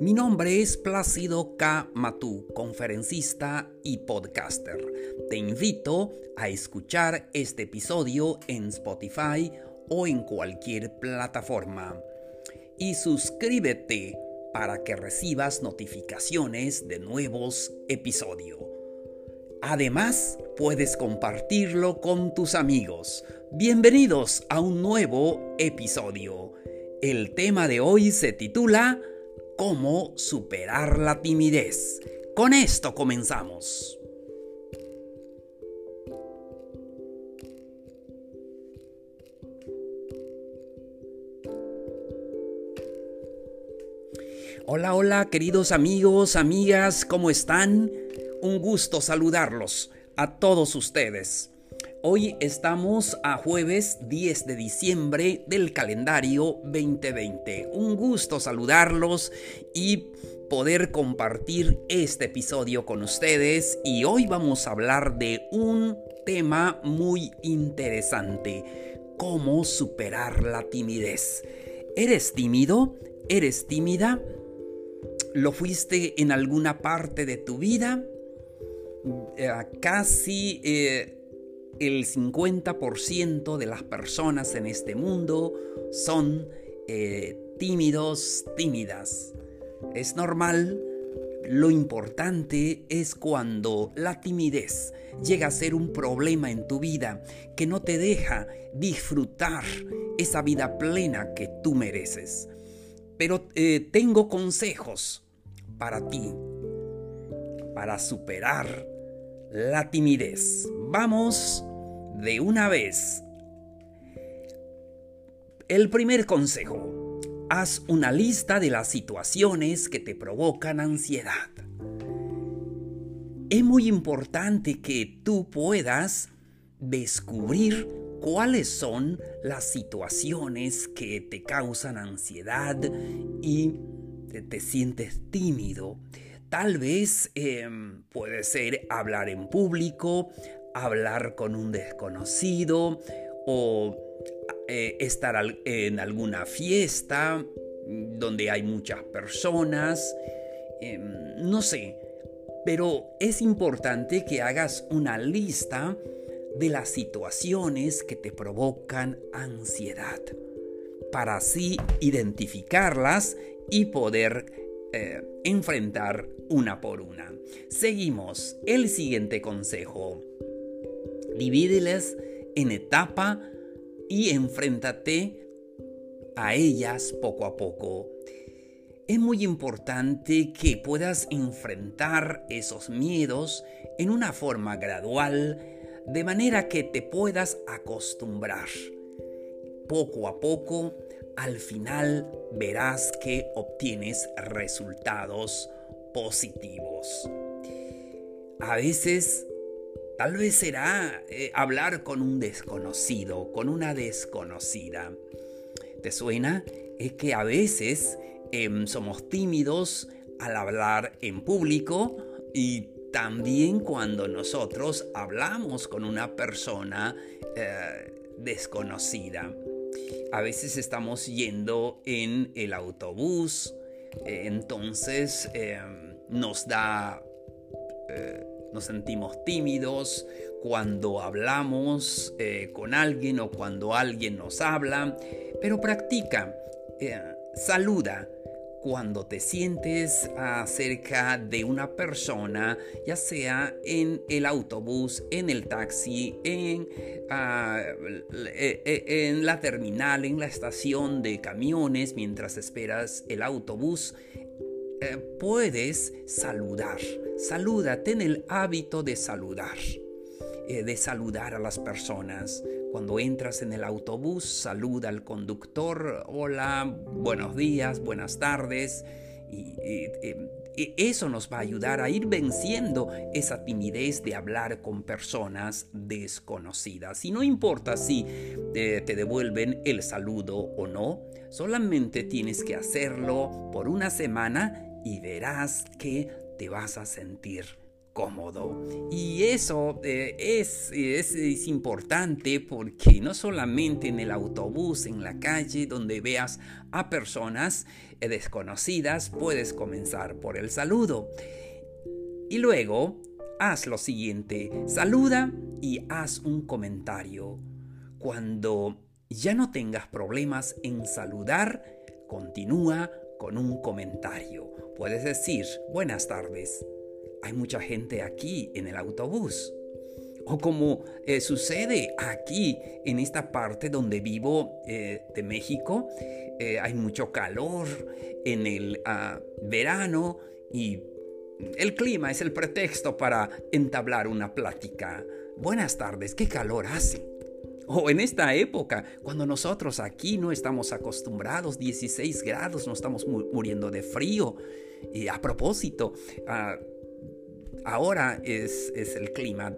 mi nombre es Plácido K. Matú, conferencista y podcaster. Te invito a escuchar este episodio en Spotify o en cualquier plataforma. Y suscríbete para que recibas notificaciones de nuevos episodios. Además, puedes compartirlo con tus amigos. Bienvenidos a un nuevo episodio. El tema de hoy se titula cómo superar la timidez. Con esto comenzamos. Hola, hola, queridos amigos, amigas, ¿cómo están? Un gusto saludarlos a todos ustedes. Hoy estamos a jueves 10 de diciembre del calendario 2020. Un gusto saludarlos y poder compartir este episodio con ustedes y hoy vamos a hablar de un tema muy interesante, cómo superar la timidez. ¿Eres tímido? ¿Eres tímida? ¿Lo fuiste en alguna parte de tu vida? Eh, casi... Eh, el 50% de las personas en este mundo son eh, tímidos, tímidas. Es normal. Lo importante es cuando la timidez llega a ser un problema en tu vida que no te deja disfrutar esa vida plena que tú mereces. Pero eh, tengo consejos para ti, para superar la timidez. Vamos de una vez. El primer consejo. Haz una lista de las situaciones que te provocan ansiedad. Es muy importante que tú puedas descubrir cuáles son las situaciones que te causan ansiedad y te, sientes tímido. Tal vez em, puede ser hablar en público, hablar con un desconocido o eh, estar en alguna fiesta donde hay muchas personas, em, no sé, pero es importante que hagas una lista de las situaciones que te provocan ansiedad, para así identificarlas y poder eh, enfrentar una por una. Seguimos. El siguiente consejo. Divídelas en etapa y enfréntate a ellas poco a poco. Es muy importante que puedas enfrentar esos miedos en una forma gradual, de manera que te puedas acostumbrar. Poco a poco, al final verás que obtienes resultados positivos. A veces Tal vez será eh, hablar con un desconocido, con una desconocida. ¿Te suena? Es que a veces em, somos tímidos al hablar en público y también cuando nosotros hablamos con una persona eh, desconocida. A veces estamos yendo en el autobús, eh, entonces em, nos da nos sentimos tímidos cuando hablamos eh, con alguien o cuando alguien nos habla, pero practica, eh, saluda cuando te sientes cerca de una persona, ya sea en el autobús, en el taxi, en, ah, eh, en la terminal, en la estación de camiones, mientras esperas el autobús, eh, puedes saludar. Saluda, ten el hábito de saludar, eh, de saludar a las personas. Cuando entras en el autobús, saluda al conductor, hola, buenos días, buenas tardes. Y, eso nos va a ayudar a ir venciendo esa timidez de hablar con personas desconocidas. Y no importa si te devuelven el saludo o no, solamente tienes que hacerlo por una semana y verás que te vas a sentir cómodo. Y eso eh, es, es, importante porque no solamente en el autobús, en la calle, donde veas a personas eh, desconocidas, puedes comenzar por el saludo. Y luego, haz lo siguiente, saluda y haz un comentario. Cuando ya no tengas problemas en saludar, continúa con un comentario. Puedes decir, buenas tardes hay mucha gente aquí en el autobús. O como eh, sucede aquí en esta parte donde vivo eh, de México, eh, hay mucho calor en el ah, verano y el clima es el pretexto para entablar una plática. Buenas tardes, qué calor hace. O en esta época, cuando nosotros aquí no estamos acostumbrados, 16 grados, no estamos muriendo de frío. Y a propósito, ah, ahora es, el clima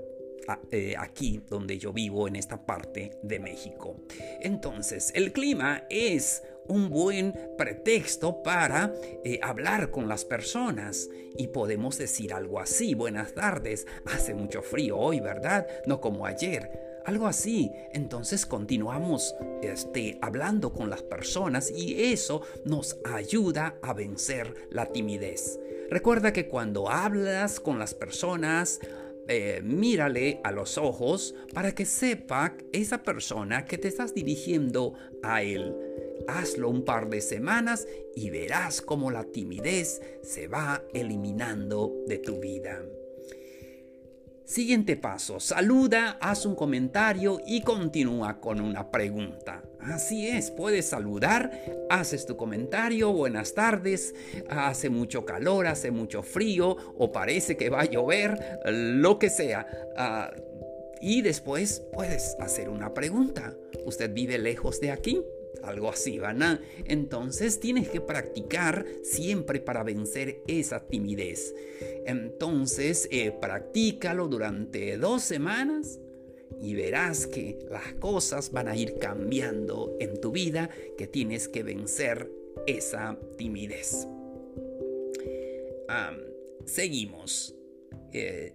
ah, eh, aquí donde yo vivo en esta parte de México. Entonces, el clima es un buen pretexto para eh, hablar con las personas y podemos decir algo así, buenas tardes, hace mucho frío hoy, ¿verdad? No como ayer. Algo así. Entonces continuamos este, hablando con las personas y eso nos ayuda a vencer la timidez. Recuerda que cuando hablas con las personas, eh, mírale a los ojos para que sepa esa persona que te estás dirigiendo a él. Hazlo un par de semanas y verás cómo la timidez se va eliminando de tu vida. Siguiente paso, saluda, haz un comentario y continúa con una pregunta. Así es, puedes saludar, haces tu comentario, buenas tardes, hace mucho calor, hace mucho frío o parece que va a llover, lo que sea. Ah, y después puedes hacer una pregunta. ¿Usted vive lejos de aquí? Algo así, ¿verdad? Entonces tienes que practicar siempre para vencer esa timidez. Entonces, eh, practícalo durante dos semanas y verás que las cosas van a ir cambiando en tu vida, que tienes que vencer esa timidez. seguimos. Eh,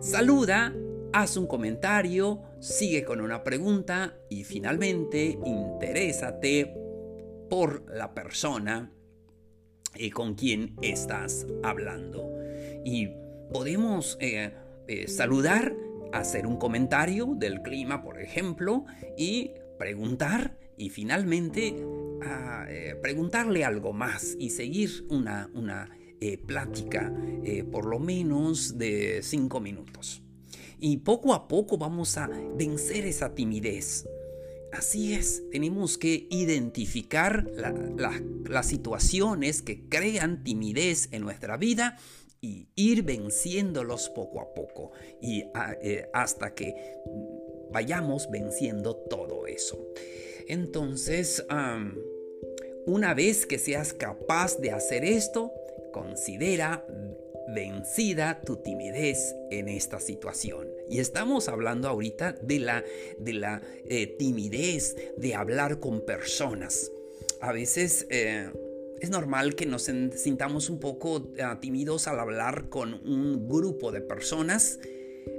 saluda haz un comentario, sigue con una pregunta y finalmente interésate por la persona eh, con quien estás hablando. Y podemos eh, eh, saludar, hacer un comentario del clima, por ejemplo, y preguntar y finalmente ah, preguntarle algo más y seguir una, una plática por lo menos de cinco minutos y poco a poco vamos a vencer esa timidez. Así es, tenemos que identificar las situaciones que crean timidez en nuestra vida y ir venciéndolos poco a poco y eh, hasta que vayamos venciendo todo eso. Entonces, una vez que seas capaz de hacer esto, considera vencida tu timidez en esta situación. Y estamos hablando ahorita de la, de la eh, timidez de hablar con personas. A veces eh, es normal que nos sintamos un poco ah, tímidos al hablar con un grupo de personas,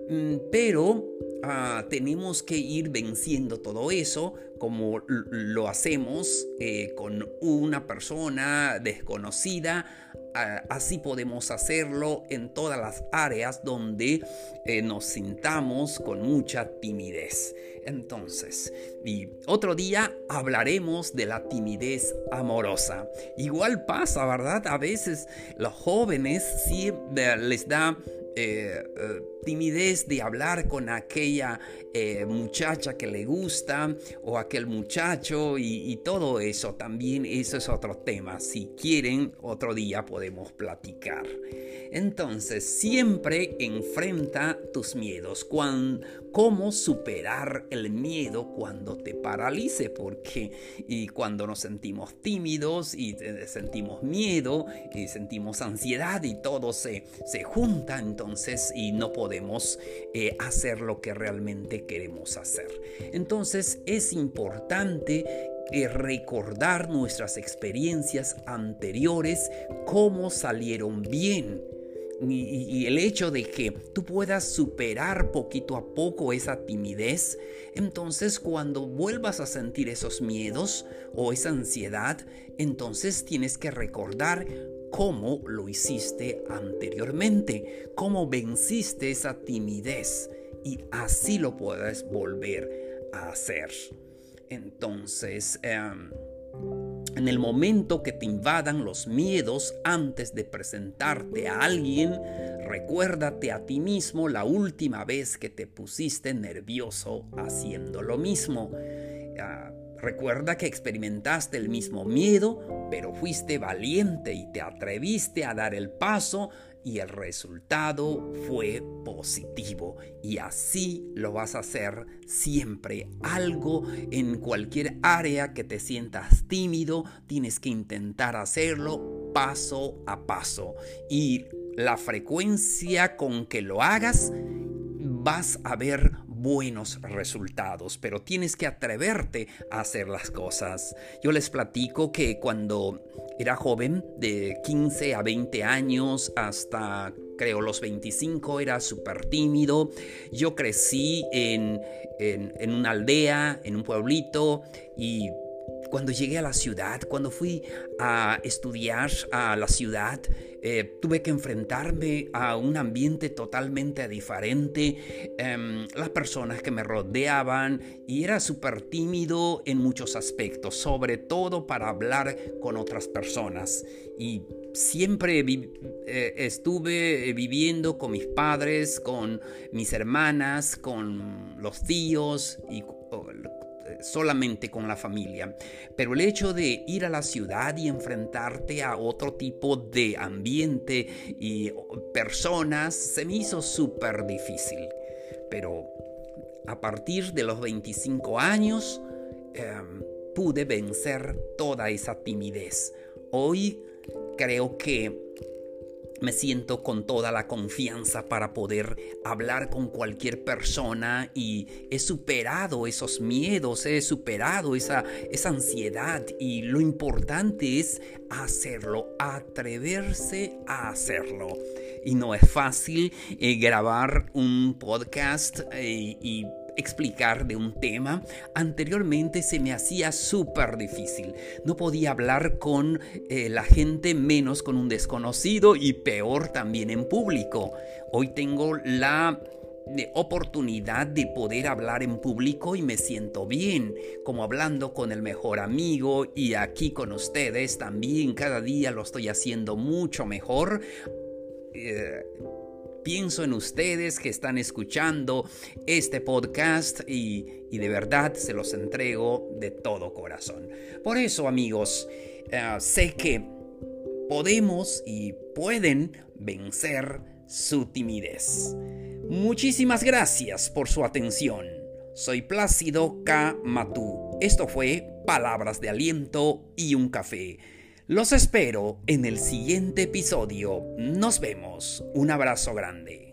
mm, pero ah, tenemos que ir venciendo todo eso como lo hacemos eh, con una persona desconocida así podemos hacerlo en todas las áreas donde eh, nos sintamos con mucha timidez. Entonces, y otro día hablaremos de la timidez amorosa. Igual pasa, ¿verdad? A veces los jóvenes sí les da eh, eh, timidez de hablar con aquella eh, muchacha que le gusta o aquel muchacho y, todo eso también, eso es otro tema. Si quieren, otro día podemos platicar. Entonces, siempre enfrenta tus miedos. Cuando, cómo superar el miedo cuando te paralice, porque y cuando nos sentimos tímidos y sentimos miedo y sentimos ansiedad y todo se, se junta entonces y no podemos eh, hacer lo que realmente queremos hacer. Entonces es importante eh, recordar nuestras experiencias anteriores, cómo salieron bien y, el hecho de que tú puedas superar poquito a poco esa timidez, entonces cuando vuelvas a sentir esos miedos o esa ansiedad, entonces tienes que recordar cómo lo hiciste anteriormente, cómo venciste esa timidez y así lo puedes volver a hacer. Entonces, em, en el momento que te invadan los miedos antes de presentarte a alguien, recuérdate a ti mismo la última vez que te pusiste nervioso haciendo lo mismo. Ah, recuerda que experimentaste el mismo miedo, pero fuiste valiente y te atreviste a dar el paso y el resultado fue positivo. Y así lo vas a hacer siempre. Algo en cualquier área que te sientas tímido, tienes que intentar hacerlo paso a paso. Y la frecuencia con que lo hagas, vas a ver buenos resultados, pero tienes que atreverte a hacer las cosas. Yo les platico que cuando era joven, de 15 a 20 años hasta creo los 25, era súper tímido. Yo crecí en, en, en una aldea, en un pueblito y cuando llegué a la ciudad, cuando fui a estudiar a la ciudad, eh, tuve que enfrentarme a un ambiente totalmente diferente, em, las personas que me rodeaban y era súper tímido en muchos aspectos, sobre todo para hablar con otras personas. Y siempre eh, estuve viviendo con mis padres, con mis hermanas, con los tíos y solamente con la familia, pero el hecho de ir a la ciudad y enfrentarte a otro tipo de ambiente y personas se me hizo súper difícil. Pero a partir de los 25 años em, pude vencer toda esa timidez. Hoy creo que me siento con toda la confianza para poder hablar con cualquier persona y he superado esos miedos, he superado esa, esa ansiedad y lo importante es hacerlo, atreverse a hacerlo. Y no es fácil eh, grabar un podcast eh, y explicar de un tema, anteriormente se me hacía súper difícil. No podía hablar con eh, la gente menos con un desconocido y peor también en público. Hoy tengo la eh, oportunidad de poder hablar en público y me siento bien, como hablando con el mejor amigo y aquí con ustedes también cada día lo estoy haciendo mucho mejor. Eh, pienso en ustedes que están escuchando este podcast y, de verdad se los entrego de todo corazón. Por eso amigos, eh, sé que podemos y pueden vencer su timidez. Muchísimas gracias por su atención. Soy Plácido K. Matú. Esto fue Palabras de Aliento y un Café. Los espero en el siguiente episodio. Nos vemos. Un abrazo grande.